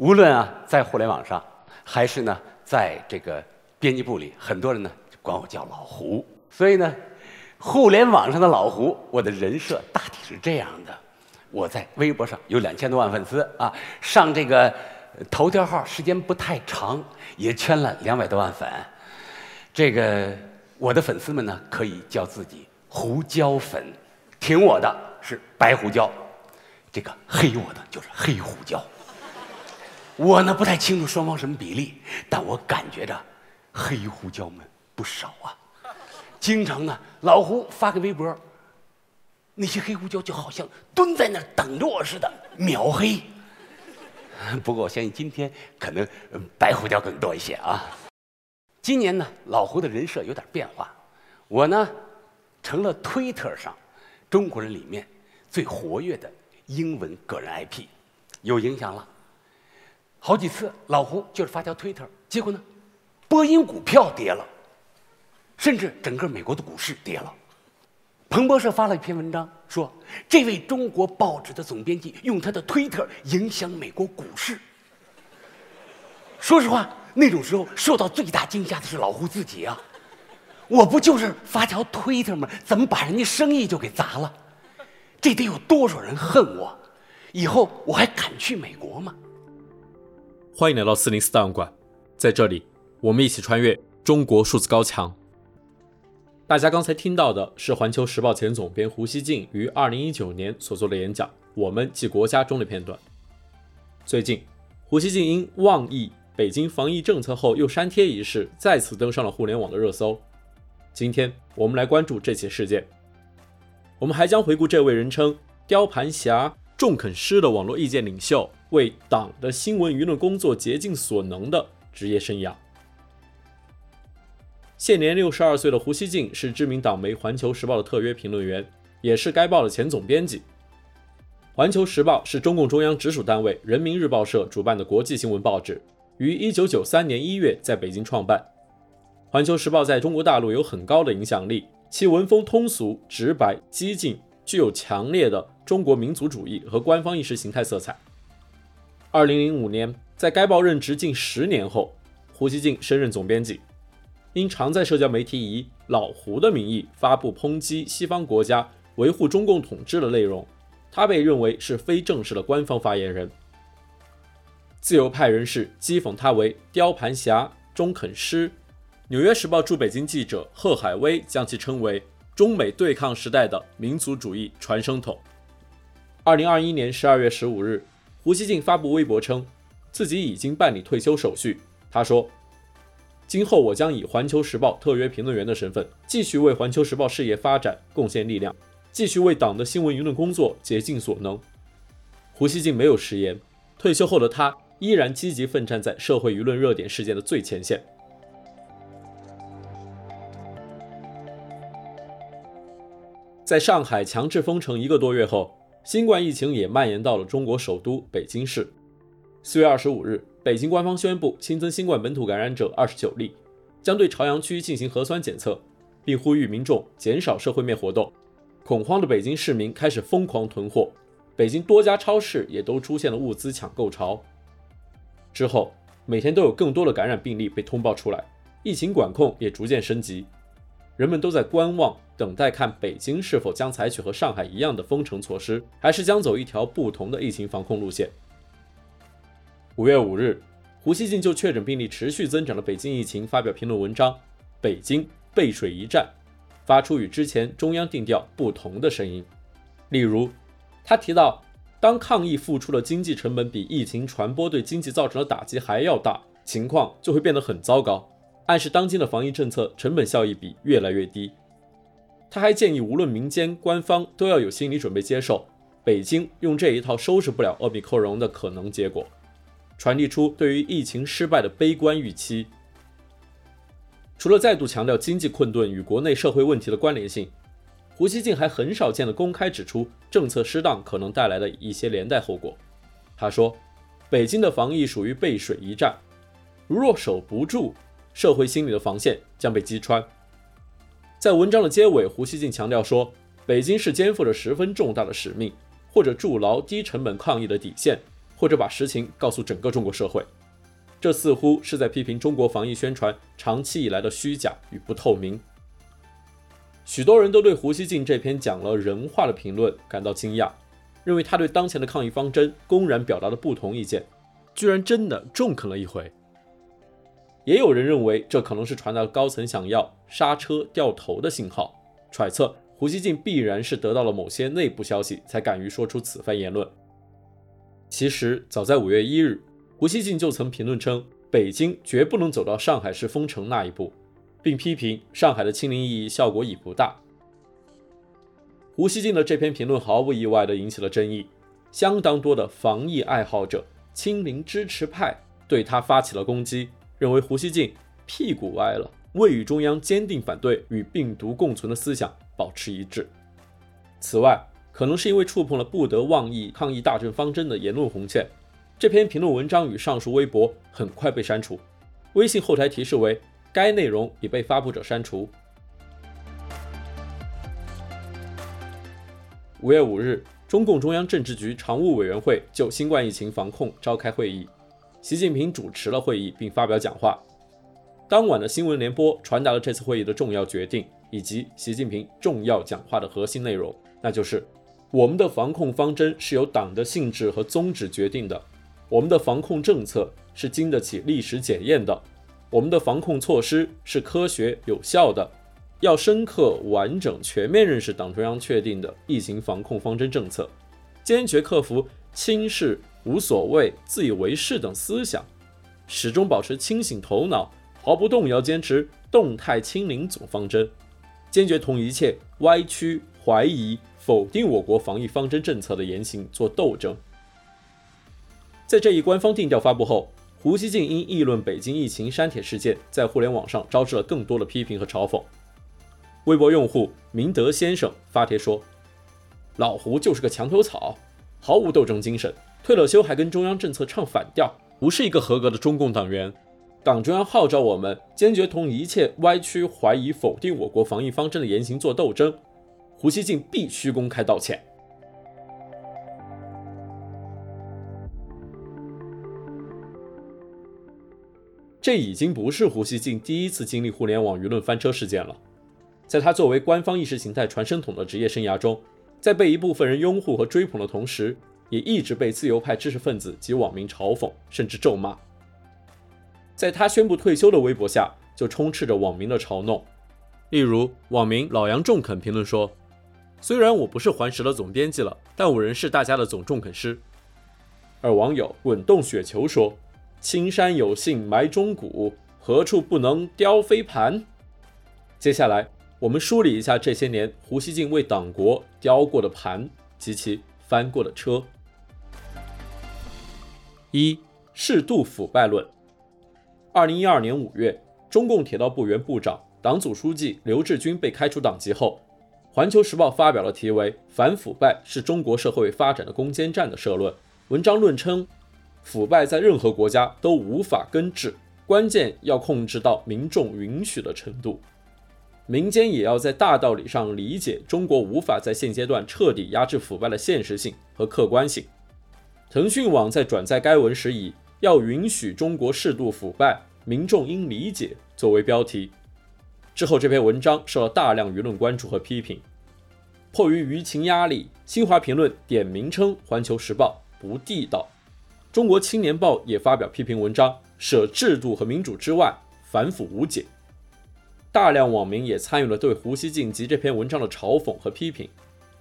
无论啊在互联网上，还是呢在这个编辑部里，很多人呢管我叫老胡。所以呢，互联网上的老胡，我的人设大体是这样的。我在微博上有两千多万粉丝啊，上这个头条号时间不太长，也圈了两百多万粉。这个我的粉丝们呢，可以叫自己胡椒粉，挺我的是白胡椒，这个黑我的就是黑胡椒。我呢不太清楚双方什么比例，但我感觉着黑胡椒们不少啊。经常呢，老胡发个微博。那些黑胡椒就好像蹲在那儿等着我似的，秒黑。不过我相信今天可能白胡椒更多一些啊。今年呢，老胡的人设有点变化，我呢成了推特上中国人里面最活跃的英文个人 IP，有影响了。好几次老胡就是发条推特，结果呢，波音股票跌了，甚至整个美国的股市跌了。彭博社发了一篇文章，说这位中国报纸的总编辑用他的推特影响美国股市。说实话，那种时候受到最大惊吓的是老胡自己啊！我不就是发条推特吗？怎么把人家生意就给砸了？这得有多少人恨我？以后我还敢去美国吗？欢迎来到四零四档案馆，在这里，我们一起穿越中国数字高墙。大家刚才听到的是《环球时报》前总编胡锡进于二零一九年所做的演讲《我们即国家》中的片段。最近，胡锡进因妄议北京防疫政策后又删帖一事，再次登上了互联网的热搜。今天我们来关注这起事件。我们还将回顾这位人称“雕盘侠”“重肯师”的网络意见领袖为党的新闻舆论工作竭尽所能的职业生涯。现年六十二岁的胡锡进是知名党媒《环球时报》的特约评论员，也是该报的前总编辑。《环球时报》是中共中央直属单位人民日报社主办的国际新闻报纸，于一九九三年一月在北京创办。《环球时报》在中国大陆有很高的影响力，其文风通俗、直白、激进，具有强烈的中国民族主义和官方意识形态色彩。二零零五年，在该报任职近十年后，胡锡进升任总编辑。因常在社交媒体以“老胡”的名义发布抨击西方国家维护中共统治的内容，他被认为是非正式的官方发言人。自由派人士讥讽他为“雕盘侠”“中肯师”。纽约时报驻北京记者贺海威将其称为“中美对抗时代的民族主义传声筒”。二零二一年十二月十五日，胡锡进发布微博称，自己已经办理退休手续。他说。今后我将以《环球时报》特约评论员的身份，继续为《环球时报》事业发展贡献力量，继续为党的新闻舆论工作竭尽所能。胡锡进没有食言，退休后的他依然积极奋战在社会舆论热点事件的最前线。在上海强制封城一个多月后，新冠疫情也蔓延到了中国首都北京市。四月二十五日。北京官方宣布新增新冠本土感染者二十九例，将对朝阳区进行核酸检测，并呼吁民众减少社会面活动。恐慌的北京市民开始疯狂囤货，北京多家超市也都出现了物资抢购潮。之后，每天都有更多的感染病例被通报出来，疫情管控也逐渐升级，人们都在观望，等待看北京是否将采取和上海一样的封城措施，还是将走一条不同的疫情防控路线。五月五日，胡锡进就确诊病例持续增长的北京疫情发表评论文章《北京背水一战》，发出与之前中央定调不同的声音。例如，他提到，当抗疫付出的经济成本比疫情传播对经济造成的打击还要大，情况就会变得很糟糕，暗示当今的防疫政策成本效益比越来越低。他还建议，无论民间、官方都要有心理准备，接受北京用这一套收拾不了奥密克戎的可能结果。传递出对于疫情失败的悲观预期。除了再度强调经济困顿与国内社会问题的关联性，胡锡进还很少见的公开指出政策失当可能带来的一些连带后果。他说：“北京的防疫属于背水一战，如若守不住，社会心理的防线将被击穿。”在文章的结尾，胡锡进强调说：“北京市肩负着十分重大的使命，或者筑牢低成本抗疫的底线。”或者把实情告诉整个中国社会。这似乎是在批评中国防疫宣传长期以来的虚假与不透明。许多人都对胡锡进这篇讲了人话的评论感到惊讶，认为他对当前的抗疫方针公然表达了不同意见，居然真的中肯了一回。也有人认为这可能是传达高层想要刹车掉头的信号，揣测胡锡进必然是得到了某些内部消息才敢于说出此番言论。其实早在五月一日，胡锡进就曾评论称，北京绝不能走到上海市封城那一步。并批评上海的清零意义效果已不大。胡锡进的这篇评论毫不意外地引起了争议，相当多的防疫爱好者、清零支持派对他发起了攻击，认为胡锡进屁股歪了，未与中央坚定反对与病毒共存的思想保持一致。此外，可能是因为触碰了不得妄议抗疫大政方针的言论红线，这篇评论文章与上述微博很快被删除，微信后台提示为。该内容已被发布者删除。五月五日，中共中央政治局常务委员会就新冠疫情防控召开会议，习近平主持了会议并发表讲话。当晚的新闻联播传达了这次会议的重要决定以及习近平重要讲话的核心内容，那就是我们的防控方针是由党的性质和宗旨决定的，我们的防控政策是经得起历史检验的。我们的防控措施是科学有效的，要深刻、完整、全面认识党中央确定的疫情防控方针政策，坚决克服轻视、无所谓、自以为是等思想，始终保持清醒头脑，毫不动摇坚持动态清零总方针，坚决同一切歪曲、怀疑、否定我国防疫方针政策的言行做斗争。在这一官方定调发布后，胡锡进因议论北京疫情删帖事件，在互联网上招致了更多的批评和嘲讽。微博用户明德先生发帖说：“老胡就是个墙头草，毫无斗争精神，退了休还跟中央政策唱反调，不是一个合格的中共党员。党中央号召我们坚决同一切歪曲、怀疑、否定我国防疫方针的言行做斗争，胡锡进必须公开道歉。”这已经不是胡锡进第一次经历互联网舆论翻车事件了。在他作为官方意识形态传声筒的职业生涯中，在被一部分人拥护和追捧的同时，也一直被自由派知识分子及网民嘲讽甚至咒骂。在他宣布退休的微博下，就充斥着网民的嘲弄。例如，网民老杨中肯评论说：“虽然我不是环时的总编辑了，但我仍是大家的总中肯师。”而网友滚动雪球说。青山有幸埋忠骨，何处不能雕飞盘？接下来，我们梳理一下这些年胡锡进为党国雕过的盘及其翻过的车。一、适度腐败论。二零一二年五月，中共铁道部原部长、党组书记刘志军被开除党籍后，《环球时报》发表了题为《反腐败是中国社会发展的攻坚战》的社论，文章论称。腐败在任何国家都无法根治，关键要控制到民众允许的程度。民间也要在大道理上理解中国无法在现阶段彻底压制腐败的现实性和客观性。腾讯网在转载该文时以“要允许中国适度腐败，民众应理解”作为标题。之后，这篇文章受到大量舆论关注和批评。迫于舆情压力，新华评论点名称《环球时报》不地道。中国青年报也发表批评文章，舍制度和民主之外，反腐无解。大量网民也参与了对胡锡进及这篇文章的嘲讽和批评。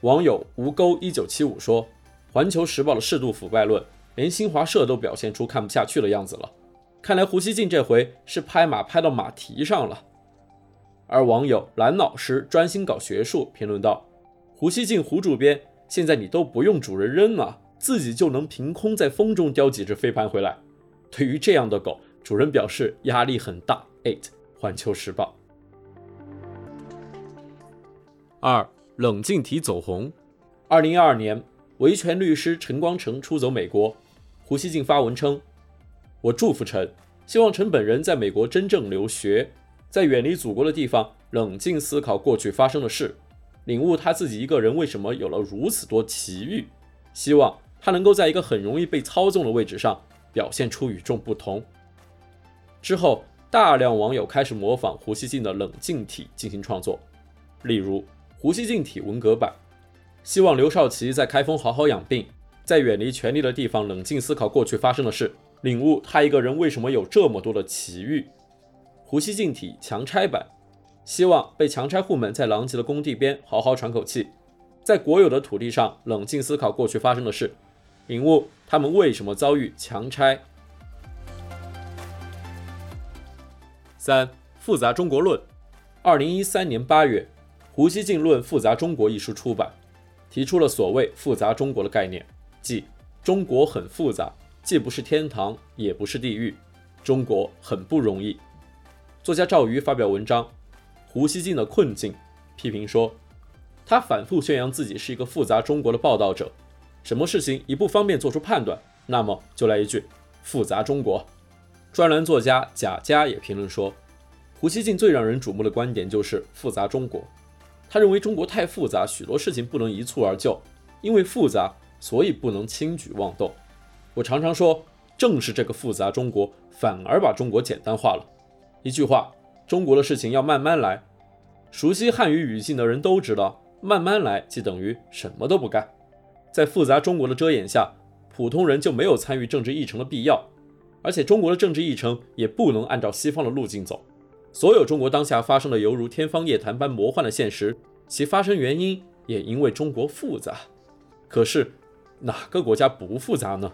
网友吴钩一九七五说：“环球时报的适度腐败论，连新华社都表现出看不下去的样子了。看来胡锡进这回是拍马拍到马蹄上了。”而网友蓝老师专心搞学术评论道：“胡锡进胡主编，现在你都不用主人扔了。”自己就能凭空在风中叼几只飞盘回来。对于这样的狗，主人表示压力很大。eight，环球时报。二，冷静体走红。二零一二年，维权律师陈光诚出走美国，胡锡进发文称：“我祝福陈，希望陈本人在美国真正留学，在远离祖国的地方冷静思考过去发生的事，领悟他自己一个人为什么有了如此多奇遇，希望。”他能够在一个很容易被操纵的位置上表现出与众不同。之后，大量网友开始模仿胡锡进的冷静体进行创作，例如胡锡进体文革版，希望刘少奇在开封好好养病，在远离权力的地方冷静思考过去发生的事，领悟他一个人为什么有这么多的奇遇。胡锡进体强拆版，希望被强拆户们在狼藉的工地边好好喘口气。在国有的土地上冷静思考过去发生的事，领悟他们为什么遭遇强拆。三、复杂中国论，二零一三年八月，胡锡进论复杂中国一书出版，提出了所谓复杂中国的概念，即中国很复杂，既不是天堂，也不是地狱，中国很不容易。作家赵瑜发表文章《胡锡进的困境》，批评说。他反复宣扬自己是一个复杂中国的报道者，什么事情一不方便做出判断，那么就来一句“复杂中国”。专栏作家贾佳也评论说，胡锡进最让人瞩目的观点就是“复杂中国”。他认为中国太复杂，许多事情不能一蹴而就，因为复杂，所以不能轻举妄动。我常常说，正是这个复杂中国，反而把中国简单化了。一句话，中国的事情要慢慢来。熟悉汉语语境的人都知道。慢慢来，即等于什么都不干。在复杂中国的遮掩下，普通人就没有参与政治议程的必要，而且中国的政治议程也不能按照西方的路径走。所有中国当下发生的犹如天方夜谭般魔幻的现实，其发生原因也因为中国复杂。可是哪个国家不复杂呢？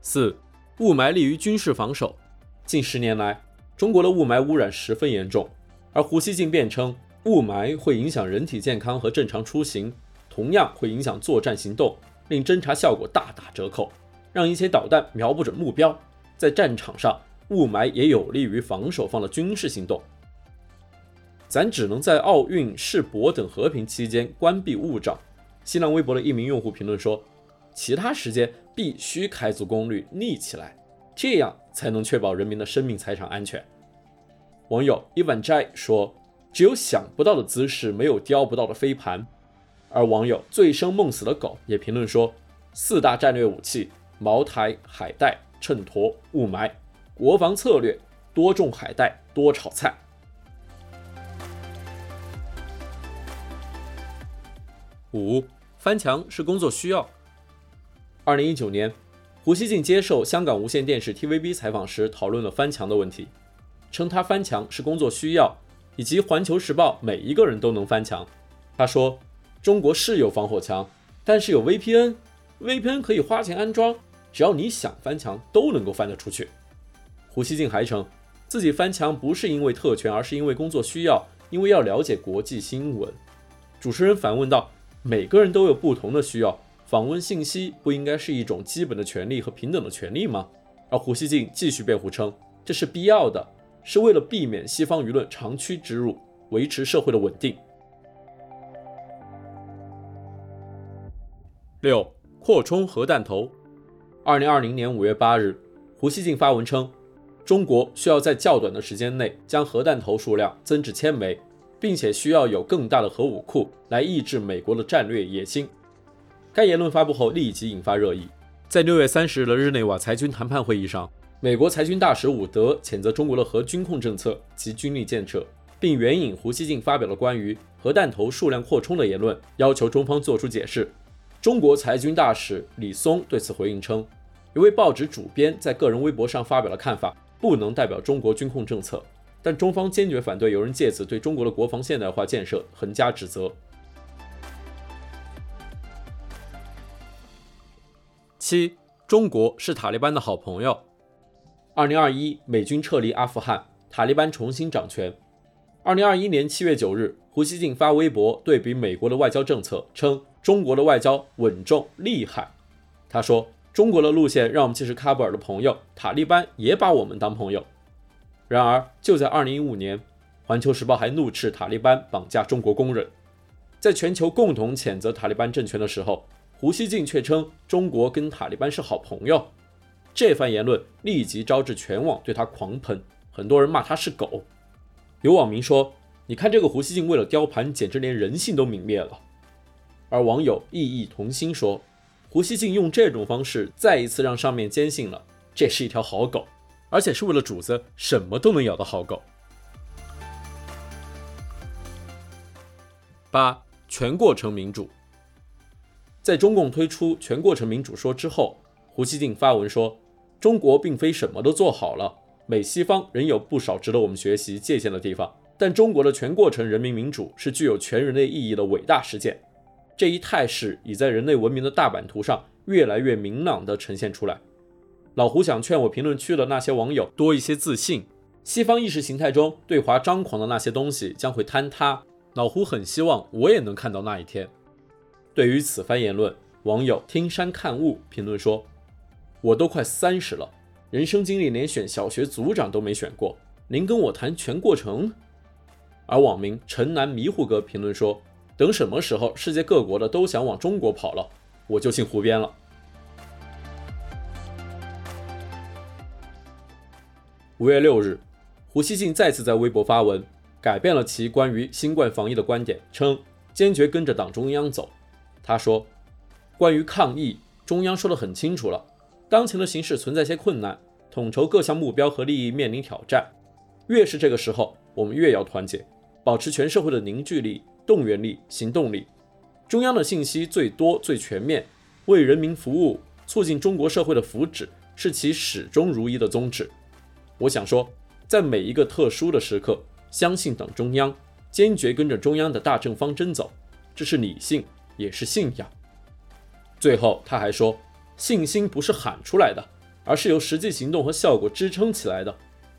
四，雾霾利于军事防守。近十年来，中国的雾霾污染十分严重。而胡锡进辩称，雾霾会影响人体健康和正常出行，同样会影响作战行动，令侦察效果大打折扣，让一些导弹瞄不准目标。在战场上，雾霾也有利于防守方的军事行动。咱只能在奥运、世博等和平期间关闭雾障。新浪微博的一名用户评论说：“其他时间必须开足功率，立起来，这样才能确保人民的生命财产安全。”网友伊万斋说：“只有想不到的姿势，没有叼不到的飞盘。”而网友醉生梦死的狗也评论说：“四大战略武器：茅台、海带、衬托、雾霾。国防策略：多种海带，多炒菜。”五翻墙是工作需要。二零一九年，胡锡进接受香港无线电视 TVB 采访时，讨论了翻墙的问题。称他翻墙是工作需要，以及《环球时报》每一个人都能翻墙。他说：“中国是有防火墙，但是有 VPN，VPN 可以花钱安装，只要你想翻墙都能够翻得出去。”胡锡进还称自己翻墙不是因为特权，而是因为工作需要，因为要了解国际新闻。主持人反问道：“每个人都有不同的需要，访问信息不应该是一种基本的权利和平等的权利吗？”而胡锡进继续辩护称：“这是必要的。”是为了避免西方舆论长驱直入，维持社会的稳定。六，扩充核弹头。二零二零年五月八日，胡锡进发文称，中国需要在较短的时间内将核弹头数量增至千枚，并且需要有更大的核武库来抑制美国的战略野心。该言论发布后，立即引发热议。在六月三十日的日内瓦裁军谈判会议上，美国裁军大使伍德谴责中国的核军控政策及军力建设，并援引胡锡进发表了关于核弹头数量扩充的言论，要求中方作出解释。中国裁军大使李松对此回应称，一位报纸主编在个人微博上发表的看法不能代表中国军控政策，但中方坚决反对有人借此对中国的国防现代化建设横加指责。七，中国是塔利班的好朋友。二零二一，美军撤离阿富汗，塔利班重新掌权。二零二一年七月九日，胡锡进发微博对比美国的外交政策，称中国的外交稳重厉害。他说：“中国的路线让我们既是喀布尔的朋友，塔利班也把我们当朋友。”然而，就在二零一五年，《环球时报》还怒斥塔利班绑架中国工人。在全球共同谴责塔利班政权的时候，胡锡进却称中国跟塔利班是好朋友。这番言论立即招致全网对他狂喷，很多人骂他是狗。有网民说：“你看这个胡锡进为了雕盘，简直连人性都泯灭了。”而网友异议同心说，胡锡进用这种方式再一次让上面坚信了这是一条好狗，而且是为了主子什么都能咬的好狗。八、全过程民主。在中共推出全过程民主说之后，胡锡进发文说，中国并非什么都做好了，美西方仍有不少值得我们学习借鉴的地方。但中国的全过程人民民主是具有全人类意义的伟大实践，这一态势已在人类文明的大版图上越来越明朗地呈现出来。老胡想劝我评论区的那些网友多一些自信，西方意识形态中对华张狂的那些东西将会坍塌。老胡很希望我也能看到那一天。对于此番言论，网友听山看雾评论说：“我都快三十了，人生经历连选小学组长都没选过，您跟我谈全过程？”而网民城南迷糊哥评论说：“等什么时候世界各国的都想往中国跑了，我就进湖边了。”五月六日，胡锡进再次在微博发文，改变了其关于新冠防疫的观点，称坚决跟着党中央走。他说：“关于抗疫，中央说得很清楚了，当前的形势存在些困难，统筹各项目标和利益面临挑战，越是这个时候，我们越要团结。”保持全社会的凝聚力、动员力、行动力。中央的信息最多、最全面，为人民服务，促进中国社会的福祉，是其始终如一的宗旨。我想说，在每一个特殊的时刻，相信党中央，坚决跟着中央的大政方针走，这是理性，也是信仰。最后，他还说，信心不是喊出来的，而是由实际行动和效果支撑起来的。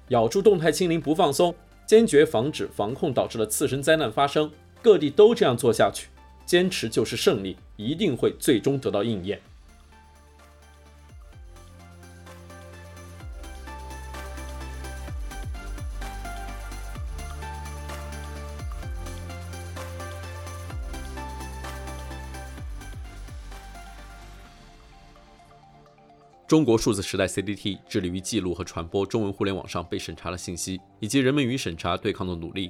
咬住动态清零不放松。坚决防止防控导致的次生灾难发生，各地都这样做下去，坚持就是胜利，一定会最终得到应验。中国数字时代 （CDT） 致力于记录和传播中文互联网上被审查的信息，以及人们与审查对抗的努力。